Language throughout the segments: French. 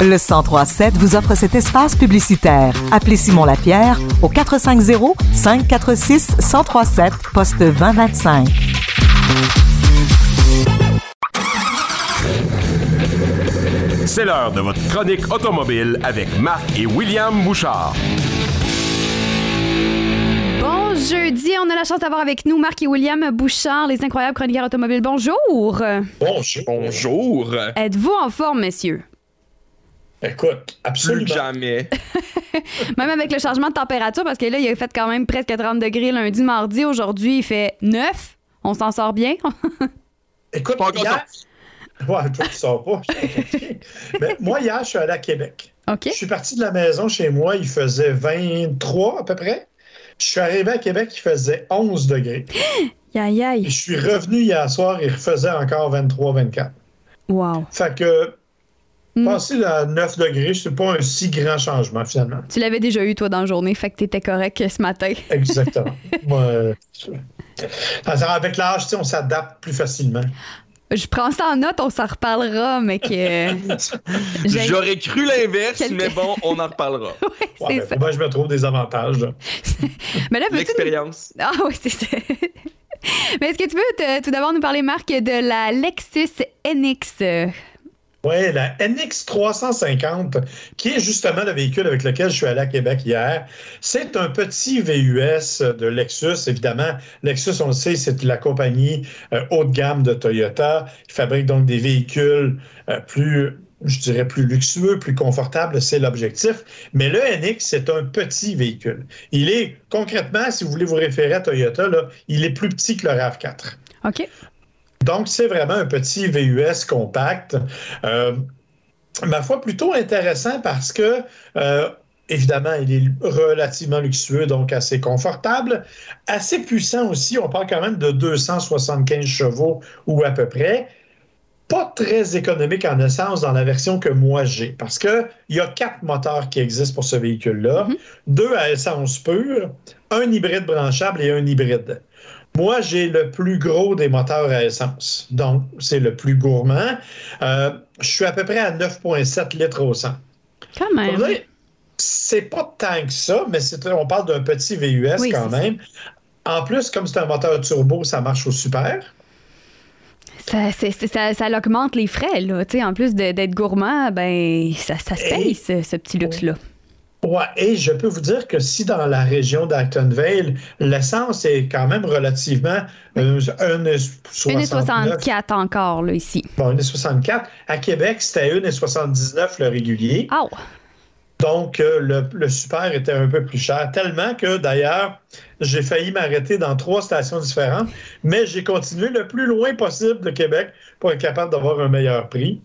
Le 1037 vous offre cet espace publicitaire. Appelez Simon Lapierre au 450 546 1037 poste 2025. C'est l'heure de votre chronique automobile avec Marc et William Bouchard. Bon jeudi, on a la chance d'avoir avec nous Marc et William Bouchard, les incroyables chroniqueurs automobiles. Bonjour. Bonjour. Bonjour. Êtes-vous en forme, messieurs? Écoute, absolument. Plus jamais. Même avec le changement de température, parce que là, il a fait quand même presque 30 degrés lundi, mardi. Aujourd'hui, il fait 9. On s'en sort bien. Écoute, Pas hier... Ouais, toi, tu sors pas. Mais moi, hier, je suis allé à Québec. OK. Je suis parti de la maison chez moi, il faisait 23 à peu près. Je suis arrivé à Québec, il faisait 11 degrés. Aïe, aïe. je suis revenu hier soir, il faisait encore 23-24. Wow. Fait que, Mm. passer à 9 degrés, c'est pas un si grand changement, finalement. Tu l'avais déjà eu, toi, dans la journée, fait que t'étais correct ce matin. Exactement. Moi, euh, avec l'âge, on s'adapte plus facilement. Je prends ça en note, on s'en reparlera, mais que. J'aurais cru l'inverse, Quelque- mais bon, on en reparlera. Ouais, ben, ça. bien que je me trouve des avantages. Mais là, L'expérience. Ah oui, c'est ça. Mais est-ce que tu peux te- tout d'abord nous parler, Marc, de la Lexus NX? Oui, la NX350, qui est justement le véhicule avec lequel je suis allé à Québec hier, c'est un petit VUS de Lexus. Évidemment, Lexus, on le sait, c'est la compagnie euh, haut de gamme de Toyota. Ils fabriquent donc des véhicules euh, plus, je dirais, plus luxueux, plus confortables. C'est l'objectif. Mais le NX, c'est un petit véhicule. Il est, concrètement, si vous voulez vous référer à Toyota, là, il est plus petit que le RAV4. OK. Donc, c'est vraiment un petit VUS compact. Euh, ma foi, plutôt intéressant parce que, euh, évidemment, il est relativement luxueux, donc assez confortable. Assez puissant aussi. On parle quand même de 275 chevaux ou à peu près. Pas très économique en essence dans la version que moi j'ai, parce qu'il y a quatre moteurs qui existent pour ce véhicule-là. Deux à essence pure, un hybride branchable et un hybride. Moi, j'ai le plus gros des moteurs à essence. Donc, c'est le plus gourmand. Euh, je suis à peu près à 9,7 litres au 100. Quand même. C'est pas tant que ça, mais on parle d'un petit VUS Oui, quand même. En plus, comme c'est un moteur turbo, ça marche au super. Ça, augmente les frais, là. En plus d'être gourmand, ben, ça, ça se paye, Et- ce, ce petit luxe-là. Ouais, et je peux vous dire que si dans la région d'Actonville, l'essence est quand même relativement euh, 1,69. 1,64 encore, là, ici. Bon, 1,64. À Québec, c'était 1,79 le régulier. Oh! Donc, euh, le, le super était un peu plus cher, tellement que d'ailleurs, j'ai failli m'arrêter dans trois stations différentes, mais j'ai continué le plus loin possible de Québec pour être capable d'avoir un meilleur prix.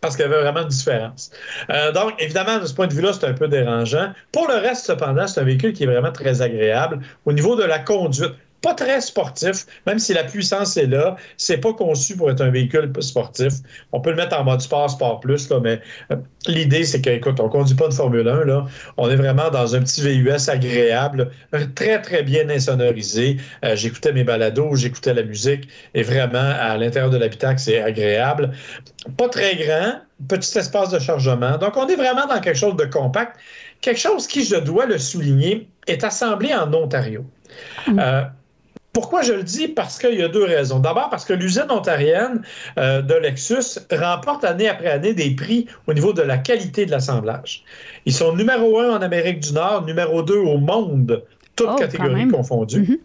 Parce qu'il y avait vraiment une différence. Euh, donc, évidemment, de ce point de vue-là, c'est un peu dérangeant. Pour le reste, cependant, c'est un véhicule qui est vraiment très agréable au niveau de la conduite. Pas très sportif, même si la puissance est là. C'est pas conçu pour être un véhicule sportif. On peut le mettre en mode sport, sport plus, là, mais euh, l'idée, c'est que, écoute, on conduit pas de Formule 1, là. On est vraiment dans un petit VUS agréable, très, très bien insonorisé. Euh, j'écoutais mes balados, j'écoutais la musique, et vraiment, à l'intérieur de l'habitacle, c'est agréable. Pas très grand, petit espace de chargement. Donc, on est vraiment dans quelque chose de compact. Quelque chose qui, je dois le souligner, est assemblé en Ontario. Euh, pourquoi je le dis? Parce qu'il y a deux raisons. D'abord, parce que l'usine ontarienne euh, de Lexus remporte année après année des prix au niveau de la qualité de l'assemblage. Ils sont numéro un en Amérique du Nord, numéro deux au monde, toutes Oh, catégories confondues. Mhm.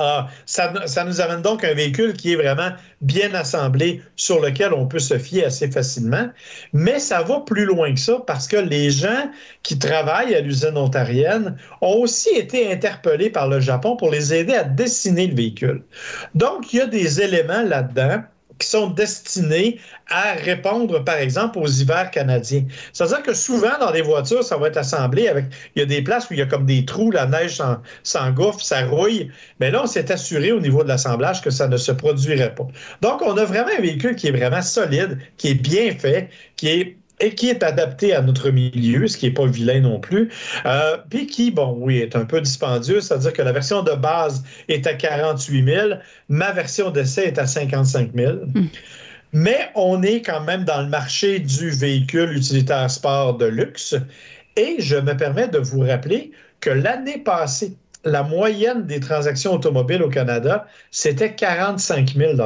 Ah, ça, ça nous amène donc un véhicule qui est vraiment bien assemblé, sur lequel on peut se fier assez facilement. Mais ça va plus loin que ça parce que les gens qui travaillent à l'usine ontarienne ont aussi été interpellés par le Japon pour les aider à dessiner le véhicule. Donc, il y a des éléments là-dedans qui sont destinés à répondre, par exemple, aux hivers canadiens. C'est-à-dire que souvent, dans les voitures, ça va être assemblé avec... Il y a des places où il y a comme des trous, la neige s'en- s'engouffre, ça rouille. Mais là, on s'est assuré au niveau de l'assemblage que ça ne se produirait pas. Donc, on a vraiment un véhicule qui est vraiment solide, qui est bien fait, qui est et qui est adapté à notre milieu, ce qui n'est pas vilain non plus, euh, puis qui, bon, oui, est un peu dispendieux, c'est-à-dire que la version de base est à 48 000, ma version d'essai est à 55 000. Mais on est quand même dans le marché du véhicule utilitaire sport de luxe. Et je me permets de vous rappeler que l'année passée, la moyenne des transactions automobiles au Canada, c'était 45 000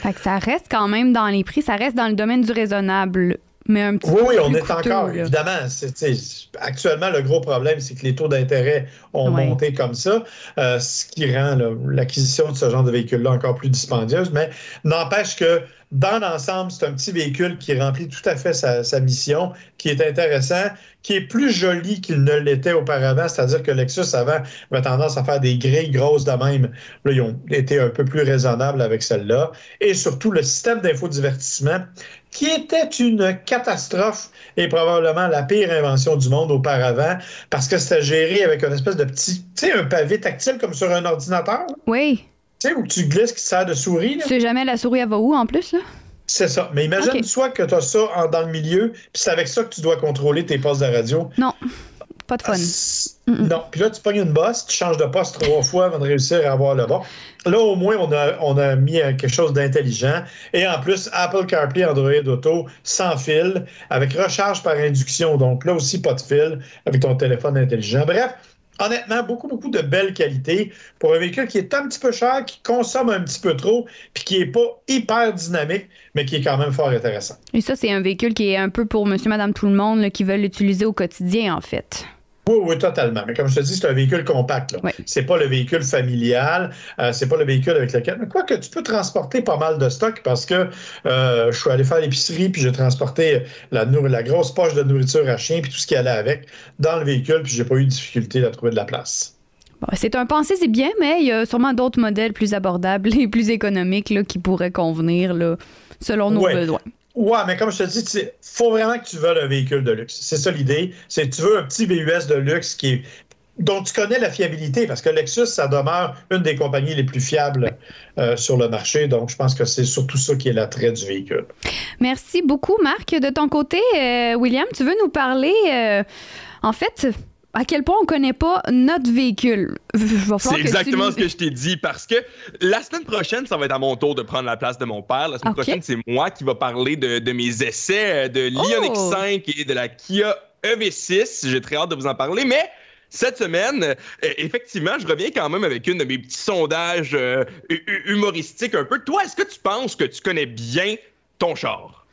Fait que ça reste quand même dans les prix, ça reste dans le domaine du raisonnable. Mais un petit Oui, peu oui, on est coûteux, encore, là. évidemment. actuellement, le gros problème, c'est que les taux d'intérêt ont Ouais. monté comme ça, euh, ce qui rend l'acquisition de ce genre de véhicule-là encore plus dispendieuse. Mais n'empêche que dans l'ensemble, c'est un petit véhicule qui remplit tout à fait sa, mission, qui est intéressant, qui est plus joli qu'il ne l'était auparavant. C'est-à-dire que Lexus, avant, avait tendance à faire des grilles grosses de même. Là, ils ont été un peu plus raisonnables avec celle-là. Et surtout, le système d'infodivertissement, qui était une catastrophe et probablement la pire invention du monde auparavant, parce que c'était géré avec une espèce de petit, tu sais, un pavé tactile comme sur un ordinateur. Oui. Tu sais, où tu glisses qui sert de souris. là? Tu sais jamais la souris elle va où en plus, là? C'est ça. Mais imagine Ok. soit que tu as ça en- dans le milieu, puis c'est avec ça que tu dois contrôler tes postes de radio. Non. Pas de fun. Ah, Non. Puis là, tu pognes une bosse, tu changes de poste trois fois avant de réussir à avoir le bon. Là, au moins, on a, on a mis euh, quelque chose d'intelligent. Et en plus, Apple CarPlay, Android Auto, sans fil, avec recharge par induction. Donc là aussi, pas de fil, avec ton téléphone intelligent. Bref, honnêtement, beaucoup, beaucoup de belles qualités pour un véhicule qui est un petit peu cher, qui consomme un petit peu trop, puis qui n'est pas hyper dynamique, mais qui est quand même fort intéressant. Et ça, c'est un véhicule qui est un peu pour monsieur, madame, tout le monde qui veulent l'utiliser au quotidien, en fait. Oui, oui, totalement. Mais comme je te dis, c'est un véhicule compact. Oui. C'est pas le véhicule familial, euh, c'est pas le véhicule avec lequel. Mais quoi que tu peux transporter pas mal de stock parce que euh, je suis allé faire l'épicerie puis j'ai transporté la, grosse poche de nourriture à chien puis tout ce qui allait avec dans le véhicule puis j'ai pas eu de difficulté à trouver de la place. Bon, c'est un pensée, c'est bien, mais il y a sûrement d'autres modèles plus abordables et plus économiques là, qui pourraient convenir là, selon nos Ouais. besoins. Ouais, mais comme je te dis, il faut vraiment que tu veuilles un véhicule de luxe. C'est ça l'idée. C'est tu veux un petit VUS de luxe qui est dont tu connais la fiabilité, parce que Lexus, ça demeure une des compagnies les plus fiables euh, sur le marché. Donc, je pense que c'est surtout ça qui est l'attrait du véhicule. Merci beaucoup, Marc. De ton côté, euh, William, tu veux nous parler, euh, en fait, à quel point on connaît pas notre véhicule? C'est tu exactement ce que je t'ai dit parce que la semaine prochaine, ça va être à mon tour de prendre la place de mon père. La semaine prochaine, c'est moi qui va parler de, de mes essais euh, de l'Ioniq Oh! 5 et de la Kia EV6. J'ai très hâte de vous en parler, mais cette semaine, euh, effectivement, je reviens quand même avec une de mes petits sondages euh, hu- hu- humoristiques un peu. Toi, est-ce que tu penses que tu connais bien ton char?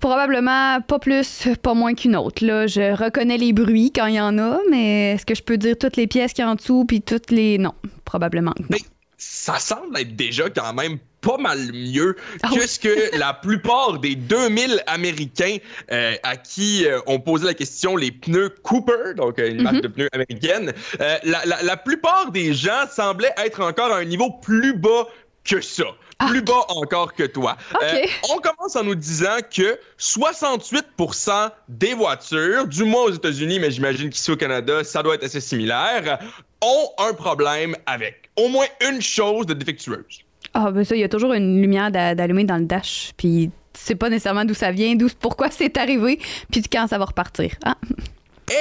Probablement pas plus, pas moins qu'une autre. Là. Je reconnais les bruits quand il y en a, mais est-ce que je peux dire toutes les pièces qu'il y a en dessous puis toutes les. Non, probablement que non. Mais ça semble être déjà quand même pas mal mieux Ah que ce que la plupart des 2000 Américains euh, à qui euh, on posait la question les pneus Cooper, donc euh, une marque de pneus américaine, la, la- la plupart des gens semblaient être encore à un niveau plus bas que ça. Plus bas encore que toi. Ah. Euh, on commence en nous disant que 68% des voitures, du moins aux États-Unis, mais j'imagine qu'ici au Canada, ça doit être assez similaire, ont un problème avec au moins une chose de défectueuse. Ah, ben ça, il y a toujours une lumière d'a- d'allumer dans le dash, puis tu sais pas nécessairement d'où ça vient, d'où, pourquoi c'est arrivé, puis quand ça va repartir. Ah.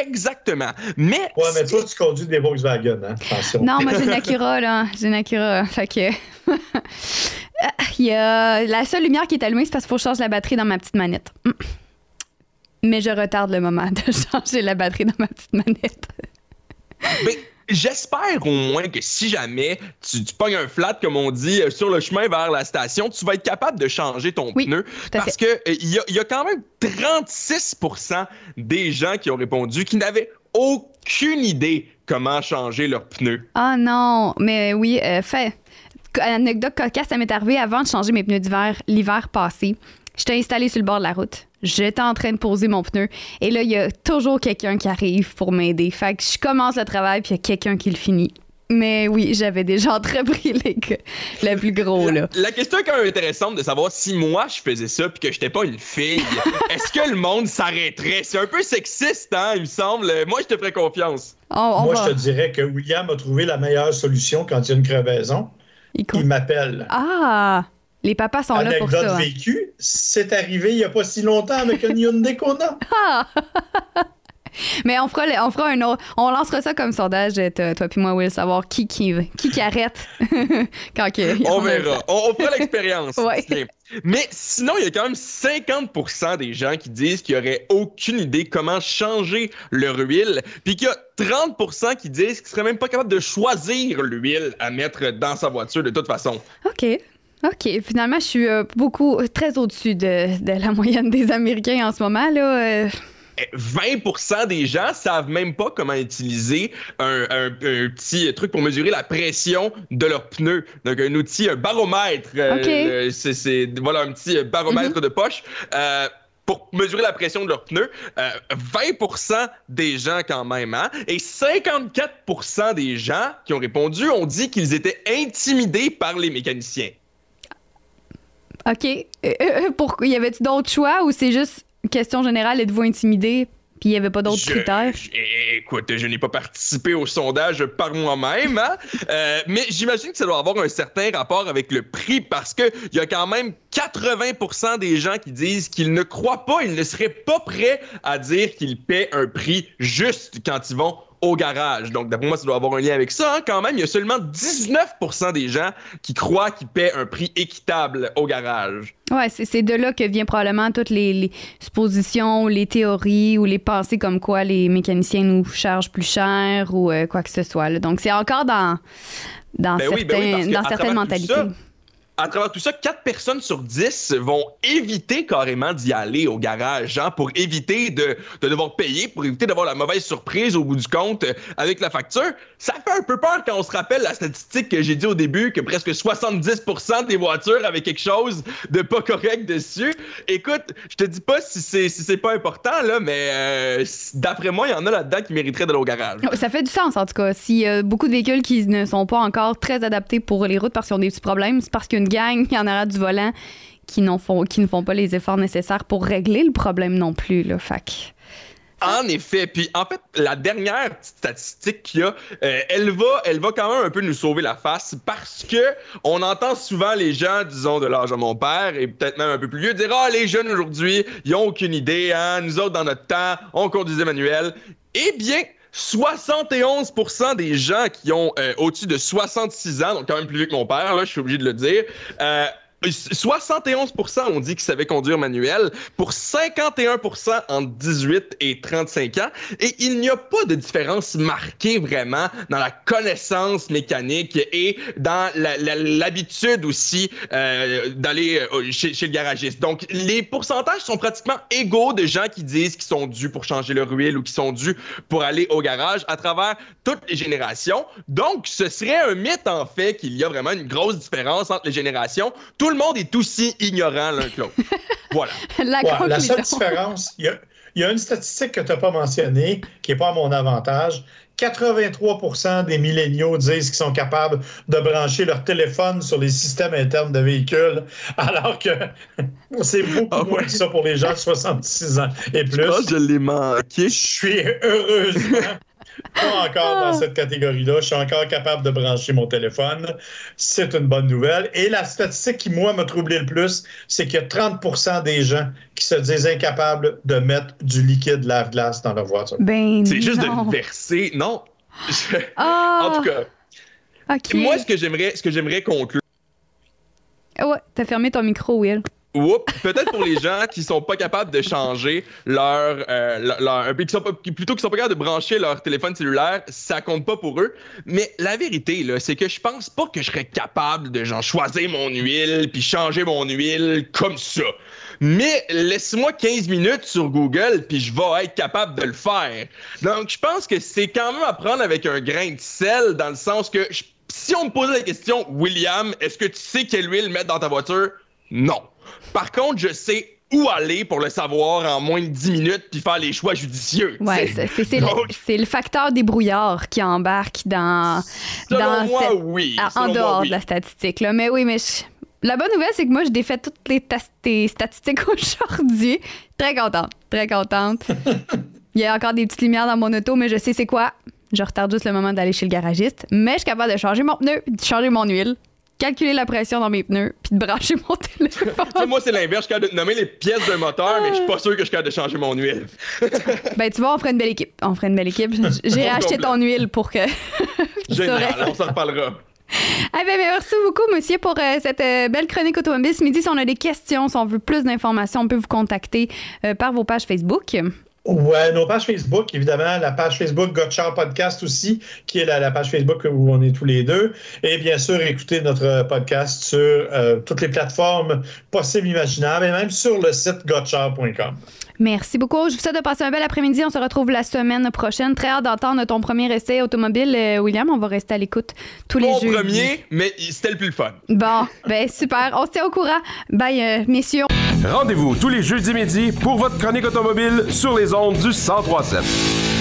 Exactement. Mais, Ouais, mais toi, tu conduis des Volkswagen, hein? Attention. Non, moi j'ai une Acura, là. J'ai une Acura. Fait que. Il y a... La seule lumière qui est allumée, c'est parce qu'il faut que je change la batterie dans ma petite manette. Mais je retarde le moment de changer la batterie dans ma petite manette. mais j'espère au moins que si jamais tu, tu pognes un flat, comme on dit, euh, sur le chemin vers la station, tu vas être capable de changer ton Oui, pneu. Parce que euh, y, a- il y a quand même 36% des gens qui ont répondu qui n'avaient aucune idée comment changer leurs pneus. Ah non, mais oui, euh, fait. Anecdote cocasse, ça m'est arrivé avant de changer mes pneus d'hiver l'hiver passé. J'étais installée sur le bord de la route. J'étais en train de poser mon pneu. Et là, il y a toujours quelqu'un qui arrive pour m'aider. Fait que je commence le travail, puis il y a quelqu'un qui le finit. Mais oui, j'avais déjà entrepris les plus gros, là. La question est quand même intéressante de savoir si moi je faisais ça puis que j'étais pas une fille, est-ce que le monde s'arrêterait? C'est un peu sexiste, hein, il me semble. Moi, je te ferais confiance. On, on Moi, va- je te dirais que William a trouvé la meilleure solution quand il y a une crevaison. Il m'appelle. Ah! Les papas sont là pour Anecdote ça. hein. vécue, c'est arrivé il n'y a pas si longtemps avec un Hyundai Kona. Ah! Mais on fera, le- on fera un autre. On lancera ça comme sondage, euh, toi, toi puis moi, Will, savoir qui qui, qui, qui arrête quand que, On a- verra. On, on fera l'expérience. Ouais. Mais sinon, il y a quand même 50% des gens qui disent qu'ils n'auraient aucune idée comment changer leur huile, puis qu'il y a 30% qui disent qu'ils seraient même pas capables de choisir l'huile à mettre dans sa voiture de toute façon. OK. OK. Finalement, je suis euh, beaucoup, très au-dessus de, de la moyenne des Américains en ce moment. Là. euh. Eh, 20% des gens savent même pas comment utiliser un, un- un petit truc pour mesurer la pression de leurs pneus. Donc un outil, un baromètre. euh, Ok. euh, c'est, voilà un petit baromètre de poche. euh, pour mesurer la pression de leurs pneus, Euh, 20% des gens quand même, hein? Et 54% des gens qui ont répondu ont dit qu'ils étaient intimidés par les mécaniciens. OK. Euh, euh, pourquoi? Y avait-tu d'autres choix ou c'est juste question générale, êtes-vous intimidé? Puis il n'y avait pas d'autres critères? je- écoute, je n'ai pas participé au sondage par moi-même, hein? Euh, mais j'imagine que ça doit avoir un certain rapport avec le prix parce que il y a quand même 80% des gens qui disent qu'ils ne croient pas, ils ne seraient pas prêts à dire qu'ils paient un prix juste quand ils vont au garage. Donc, d'après moi, ça doit avoir un lien avec ça. hein. Quand même, il y a seulement 19% des gens qui croient qu'ils paient un prix équitable au garage. Ouais, c'est de là que vient probablement toutes les, les suppositions, les théories ou les pensées comme quoi les mécaniciens nous chargent plus cher ou euh, quoi que ce soit. là. Donc, c'est encore dans, dans, Ben oui, ben oui, dans certaines mentalités. À travers tout ça, 4 personnes sur 10 vont éviter carrément d'y aller au garage hein, pour éviter de, de devoir payer, pour éviter d'avoir la mauvaise surprise au bout du compte euh, avec la facture. Ça fait un peu peur quand on se rappelle la statistique que j'ai dit au début que presque 70% des voitures avaient quelque chose de pas correct dessus. Écoute, je te dis pas si c'est si c'est pas important là, mais euh, d'après moi, il y en a là-dedans qui mériteraient d'aller au garage. Ça fait du sens, en tout cas. Y a beaucoup de véhicules qui ne sont pas encore très adaptés pour les routes parce qu'ils ont des petits problèmes, c'est parce a gang qui en aura du volant qui, font, qui ne font pas les efforts nécessaires pour régler le problème non plus. Là. Fait que- En effet. Puis en fait, la dernière statistique qu'il y a, euh, elle va, elle va quand même un peu nous sauver la face parce que on entend souvent les gens, disons de l'âge de mon père et peut-être même un peu plus vieux, dire ah les jeunes aujourd'hui, ils ont aucune idée, hein. Nous autres dans notre temps, on conduisait manuel. Eh bien. 71% des gens qui ont euh, au-dessus de 66 ans, donc quand même plus vieux que mon père, là, je suis obligé de le dire, euh, 71% ont dit qu'ils savaient conduire manuel, pour 51% entre 18 et 35 ans, et il n'y a pas de différence marquée vraiment dans la connaissance mécanique et dans l'habitude aussi euh, d'aller euh, chez, le garagiste. Donc, les pourcentages sont pratiquement égaux de gens qui disent qu'ils sont dus pour changer leur huile ou qui sont dus pour aller au garage à travers toutes les générations. Donc, ce serait un mythe en fait qu'il y a vraiment une grosse différence entre les générations. Le monde est aussi ignorant l'un que l'autre. voilà. La Ouais, la conclusion. seule différence, il y a, il y a une statistique que tu n'as pas mentionnée, qui n'est pas à mon avantage. 83% des milléniaux disent qu'ils sont capables de brancher leur téléphone sur les systèmes internes de véhicules, alors que c'est beaucoup Ah moins que ça pour les gens de 66 ans et plus. je l'ai manqué. Je suis heureusement pas encore Ah. dans cette catégorie-là. Je suis encore capable de brancher mon téléphone. C'est une bonne nouvelle. Et la statistique qui, moi, m'a troublé le plus, c'est qu'il y a 30% des gens qui se disent incapables de mettre du liquide lave-glace dans leur voiture. Ben C'est juste non. de verser. Non. Je- Ah, En tout cas, moi, ce que j'aimerais, ce que j'aimerais conclure, Ah Ouais, t'as fermé ton micro, Will. Oups, peut-être pour les gens qui sont pas capables de changer leur, euh, leur, leur- qui sont pas- plutôt qui sont pas capables de brancher leur téléphone cellulaire, ça compte pas pour eux. Mais la vérité là, c'est que je pense pas que je serais capable de genre choisir mon huile puis changer mon huile comme ça. Mais laisse-moi 15 minutes sur Google puis je vais être capable de le faire. Donc je pense que c'est quand même à prendre avec un grain de sel dans le sens que si on me posait la question, William, est-ce que tu sais quelle huile mettre dans ta voiture? Non. Par contre, je sais où aller pour le savoir en moins de 10 minutes puis faire les choix judicieux. Ouais, C'est- le, facteur débrouillard qui embarque dans, selon dans moi, cette- oui. à- en moi, dehors oui. de la statistique. Là. Mais oui, mais je- la bonne nouvelle, c'est que moi, je défais toutes les statistiques aujourd'hui. Très contente, très contente. Il y a encore des petites lumières dans mon auto, mais je sais c'est quoi. Je retarde juste le moment d'aller chez le garagiste. Mais je suis capable de changer mon pneu, de changer mon huile. Calculer la pression dans mes pneus puis de brancher mon téléphone. Moi, c'est l'inverse. Je suis capable de nommer les pièces d'un moteur, mais je suis pas sûr que je suis capable de changer mon huile. ben, tu vois, on ferait une belle équipe. On ferait une belle équipe. J'ai acheté ton huile pour que. Génial, on s'en reparlera. Eh ben, merci beaucoup, monsieur, pour euh, cette euh, belle chronique automobile. Ce midi, si on a des questions, si on veut plus d'informations, on peut vous contacter euh, par vos pages Facebook. Ouais, nos pages Facebook, évidemment, la page Facebook Gotchar Podcast aussi, qui est la, la, page Facebook où on est tous les deux. Et bien sûr, écoutez notre podcast sur euh, toutes les plateformes possibles, imaginables, et même sur le site gotchar.com. Merci beaucoup. Je vous souhaite de passer un bel après-midi. On se retrouve la semaine prochaine. Très hâte d'entendre ton premier essai automobile, euh, William. On va rester à l'écoute tous les jours. Mon premier, mais c'était le plus fun. Bon, ben super. On se tient au courant. Bye, euh, messieurs. Rendez-vous tous les jeudis midi pour votre chronique automobile sur les ondes du 1037.